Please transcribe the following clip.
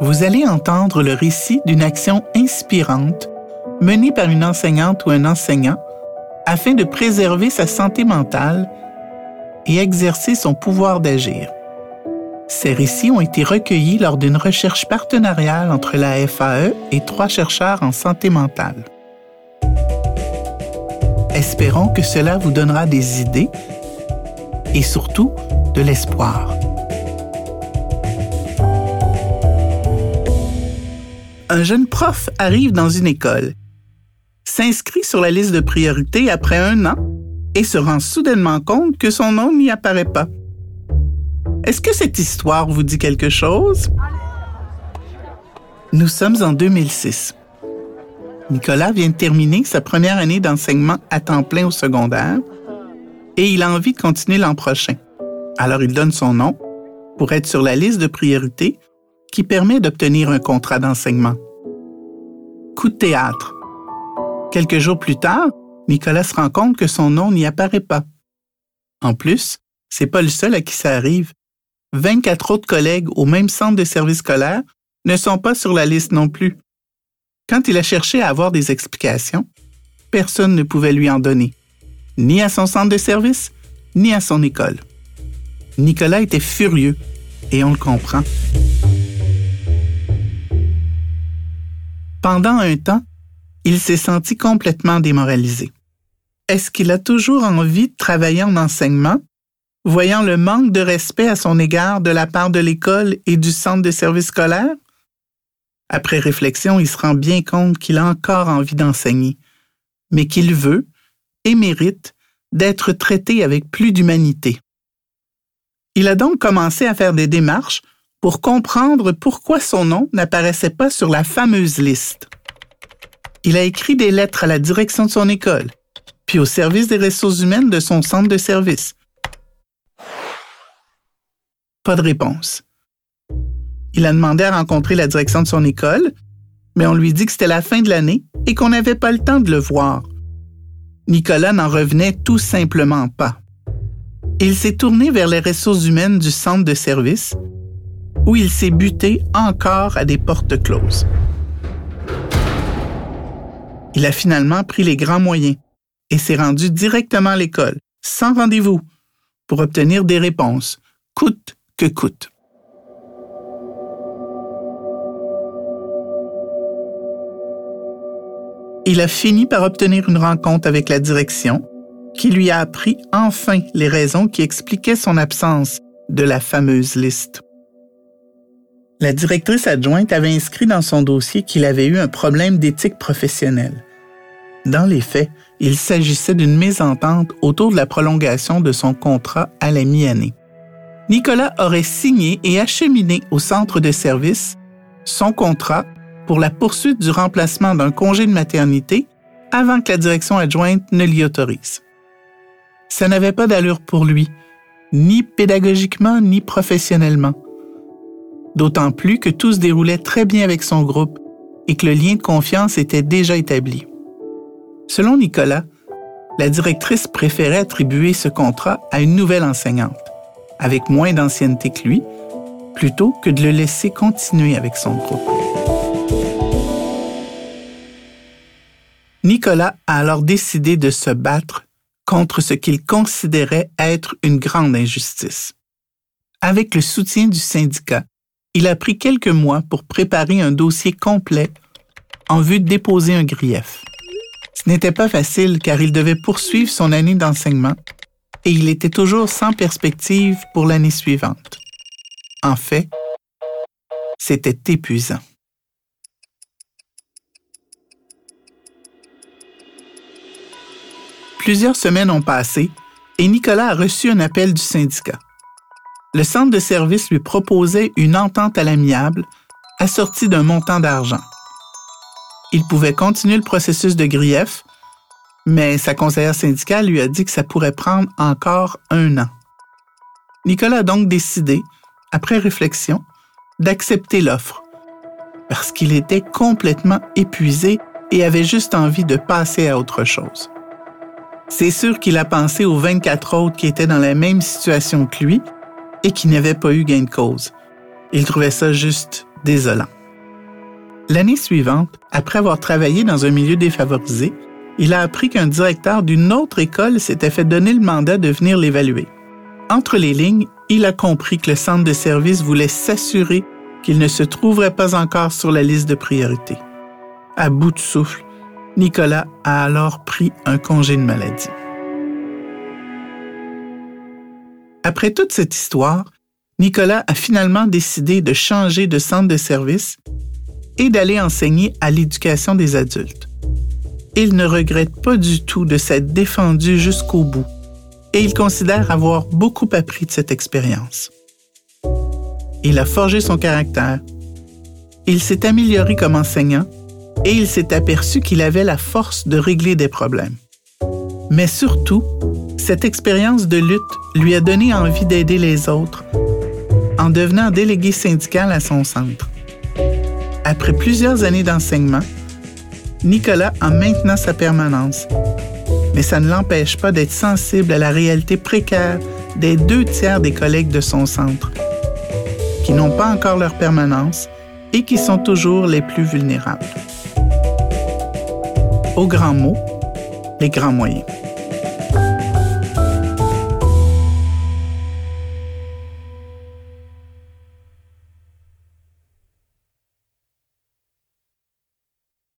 vous allez entendre le récit d'une action inspirante menée par une enseignante ou un enseignant afin de préserver sa santé mentale et exercer son pouvoir d'agir. Ces récits ont été recueillis lors d'une recherche partenariale entre la FAE et trois chercheurs en santé mentale. Espérons que cela vous donnera des idées et surtout de l'espoir. Un jeune prof arrive dans une école, s'inscrit sur la liste de priorité après un an et se rend soudainement compte que son nom n'y apparaît pas. Est-ce que cette histoire vous dit quelque chose? Nous sommes en 2006. Nicolas vient de terminer sa première année d'enseignement à temps plein au secondaire et il a envie de continuer l'an prochain. Alors il donne son nom pour être sur la liste de priorité qui permet d'obtenir un contrat d'enseignement. Coup de théâtre. Quelques jours plus tard, Nicolas se rend compte que son nom n'y apparaît pas. En plus, c'est pas le seul à qui ça arrive. 24 autres collègues au même centre de service scolaire ne sont pas sur la liste non plus. Quand il a cherché à avoir des explications, personne ne pouvait lui en donner, ni à son centre de service, ni à son école. Nicolas était furieux, et on le comprend. Pendant un temps, il s'est senti complètement démoralisé. Est-ce qu'il a toujours envie de travailler en enseignement voyant le manque de respect à son égard de la part de l'école et du centre de service scolaire? Après réflexion, il se rend bien compte qu'il a encore envie d'enseigner, mais qu'il veut et mérite d'être traité avec plus d'humanité. Il a donc commencé à faire des démarches pour comprendre pourquoi son nom n'apparaissait pas sur la fameuse liste. Il a écrit des lettres à la direction de son école, puis au service des ressources humaines de son centre de service, pas de réponse. Il a demandé à rencontrer la direction de son école, mais on lui dit que c'était la fin de l'année et qu'on n'avait pas le temps de le voir. Nicolas n'en revenait tout simplement pas. Il s'est tourné vers les ressources humaines du centre de service, où il s'est buté encore à des portes closes. Il a finalement pris les grands moyens et s'est rendu directement à l'école, sans rendez-vous, pour obtenir des réponses, coûte que coûte. Il a fini par obtenir une rencontre avec la direction qui lui a appris enfin les raisons qui expliquaient son absence de la fameuse liste. La directrice adjointe avait inscrit dans son dossier qu'il avait eu un problème d'éthique professionnelle. Dans les faits, il s'agissait d'une mésentente autour de la prolongation de son contrat à la mi-année. Nicolas aurait signé et acheminé au centre de service son contrat pour la poursuite du remplacement d'un congé de maternité avant que la direction adjointe ne l'y autorise. Ça n'avait pas d'allure pour lui, ni pédagogiquement ni professionnellement. D'autant plus que tout se déroulait très bien avec son groupe et que le lien de confiance était déjà établi. Selon Nicolas, la directrice préférait attribuer ce contrat à une nouvelle enseignante avec moins d'ancienneté que lui, plutôt que de le laisser continuer avec son groupe. Nicolas a alors décidé de se battre contre ce qu'il considérait être une grande injustice. Avec le soutien du syndicat, il a pris quelques mois pour préparer un dossier complet en vue de déposer un grief. Ce n'était pas facile car il devait poursuivre son année d'enseignement et il était toujours sans perspective pour l'année suivante. En fait, c'était épuisant. Plusieurs semaines ont passé et Nicolas a reçu un appel du syndicat. Le centre de service lui proposait une entente à l'amiable assortie d'un montant d'argent. Il pouvait continuer le processus de grief mais sa conseillère syndicale lui a dit que ça pourrait prendre encore un an. Nicolas a donc décidé, après réflexion, d'accepter l'offre, parce qu'il était complètement épuisé et avait juste envie de passer à autre chose. C'est sûr qu'il a pensé aux 24 autres qui étaient dans la même situation que lui et qui n'avaient pas eu gain de cause. Il trouvait ça juste désolant. L'année suivante, après avoir travaillé dans un milieu défavorisé, il a appris qu'un directeur d'une autre école s'était fait donner le mandat de venir l'évaluer. Entre les lignes, il a compris que le centre de service voulait s'assurer qu'il ne se trouverait pas encore sur la liste de priorité. À bout de souffle, Nicolas a alors pris un congé de maladie. Après toute cette histoire, Nicolas a finalement décidé de changer de centre de service et d'aller enseigner à l'éducation des adultes. Il ne regrette pas du tout de s'être défendu jusqu'au bout et il considère avoir beaucoup appris de cette expérience. Il a forgé son caractère, il s'est amélioré comme enseignant et il s'est aperçu qu'il avait la force de régler des problèmes. Mais surtout, cette expérience de lutte lui a donné envie d'aider les autres en devenant délégué syndical à son centre. Après plusieurs années d'enseignement, Nicolas a maintenant sa permanence, mais ça ne l'empêche pas d'être sensible à la réalité précaire des deux tiers des collègues de son centre, qui n'ont pas encore leur permanence et qui sont toujours les plus vulnérables. Au grand mot, les grands moyens.